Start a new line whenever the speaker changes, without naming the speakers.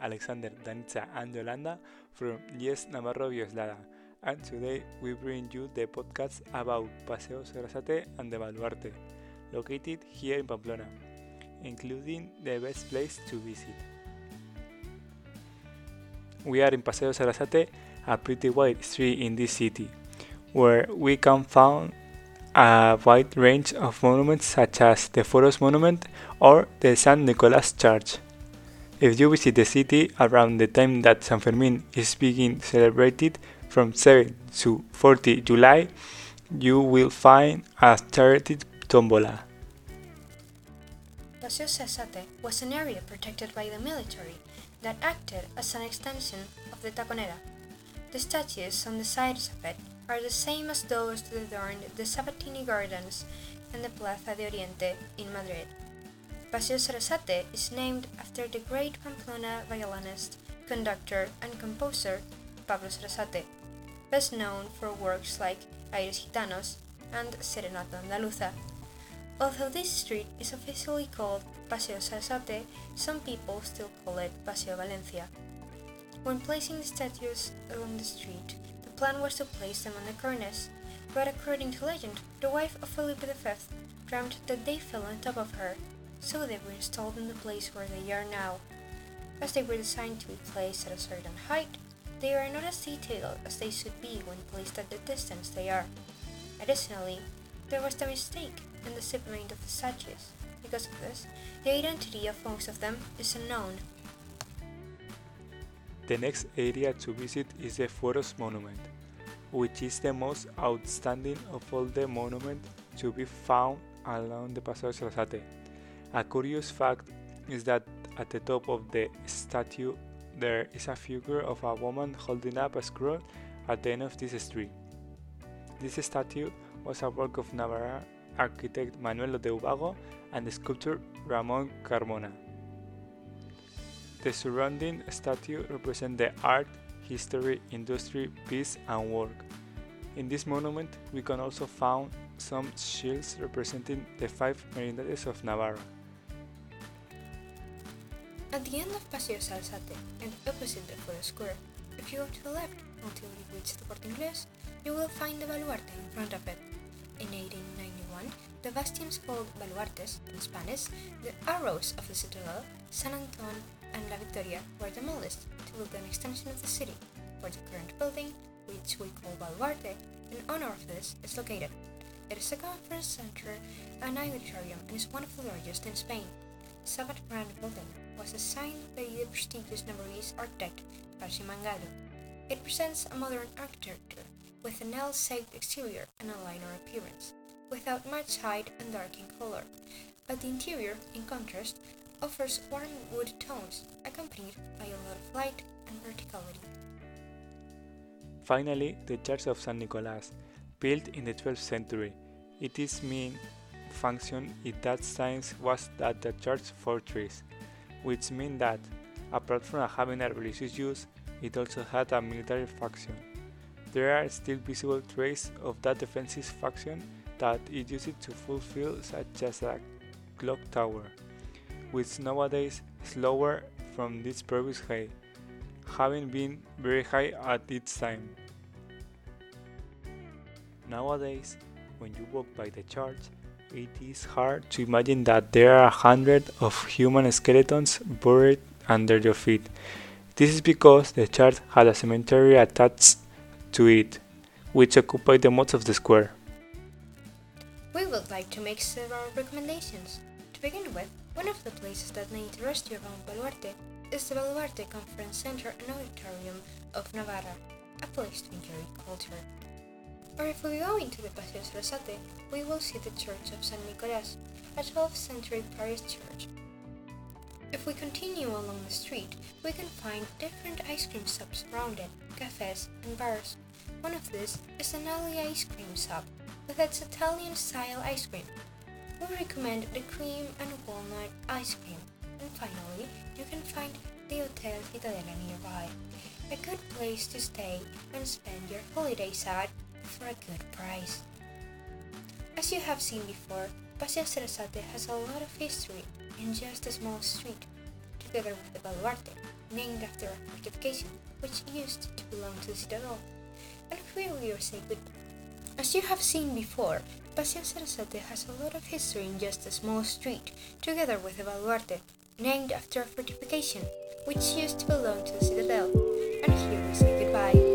Alexander, Danitza, and Yolanda from IES Navarro Villoslada. And today we bring you the podcast about Paseo Sarasate and the Baluarte, located here in Pamplona, including the best place to visit. We are in Paseo Sarasate, a pretty wide street in this city, where we can find a wide range of monuments such as the Fueros Monument or the San Nicolas Church. If you visit the city around the time that San Fermin is being celebrated from 7 to 40 July, you will find a charity tombola.
Paseo Sarasate was an area protected by the military that acted as an extension of the Taconera. The statues on the sides of it are the same as those that adorned the Sabatini Gardens and the Plaza de Oriente in Madrid. Paseo Sarasate is named after the great Pamplona violinist, conductor, and composer Pablo Sarasate, best known for works like Aires Gitanos and Serenata Andaluza. Although this street is officially called Paseo Sarasate, some people still call it Paseo Valencia. When placing the statues along the street, the plan was to place them on the cornice, but according to legend, the wife of Felipe V dreamt that they fell on top of her, so they were installed in the place where they are now. As they were designed to be placed at a certain height, they are not as detailed as they should be when placed at the distance they are. Additionally, there was a mistake in the shipment of the statues. Because of this, the identity of most of them is unknown.
The next area to visit is the Fueros Monument, which is the most outstanding of all the monuments to be found along the Paseo Sarasate. A curious fact is that at the top of the statue there is a figure of a woman holding up a scroll at the end of this street. This statue was a work of Navarra architect Manuel de Ubago and the sculptor Ramon Carmona. The surrounding statue represent the art, history, industry, peace, and work. In this monument, we can also find some shields representing the five merindades of Navarra.
At the end of Paseo Sarasate and opposite the Foro Square, if you go to the left until you reach the Corte Inglés, you will find the Baluarte in front of it. In 1891, the bastions called baluartes in Spanish, the arrows of the citadel, San Anton and La Victoria were demolished to build an extension of the city, where the current building, which we call Baluarte, in honor of this, is located. It is a conference center and auditorium and is one of the largest in Spain. Sabat Grand Building was designed by the prestigious Navarrese architect Patxi Mangado. It presents a modern architecture with an L-shaped exterior and a linear appearance, without much height and dark in color, but the interior, in contrast, offers warm wood tones accompanied by a lot of light and verticality.
Finally, the Church of San Nicolas, built in the 12th century. Its main function in that time was that the church fortress, which meant that, apart from having a religious use, it also had a military function. There are still visible traces of that defensive function that it used to fulfill, such as a clock tower, which nowadays is lower from its previous height, having been very high at its time. Nowadays, when you walk by the church, it is hard to imagine that there are hundreds of human skeletons buried under your feet. This is because the church had a cemetery attached to it, which occupied the most of the square.
We would like to make several recommendations. To begin with, one of the places that may interest you around Baluarte is the Baluarte Conference Center and Auditorium of Navarra, a place to enjoy culture. Or if we go into the Paseo Sarasate, we will see the Church of San Nicolas, a 12th century Paris church. If we continue along the street, we can find different ice cream shops around it, cafes and bars. One of these is an alley ice cream shop with its Italian style ice cream. We recommend the cream and walnut ice cream. And finally, you can find the Hotel Cittadella nearby, a good place to stay and spend your holidays at for a good price. As you have seen before, Paseo Sarasate has a lot of history in just a small street, together with the Baluarte, named after a fortification which used to belong to the citadel. And here we are safe As you have seen before, Paseo Sarasate has a lot of history in just a small street, together with a baluarte, named after a fortification which used to belong to the citadel. And here we say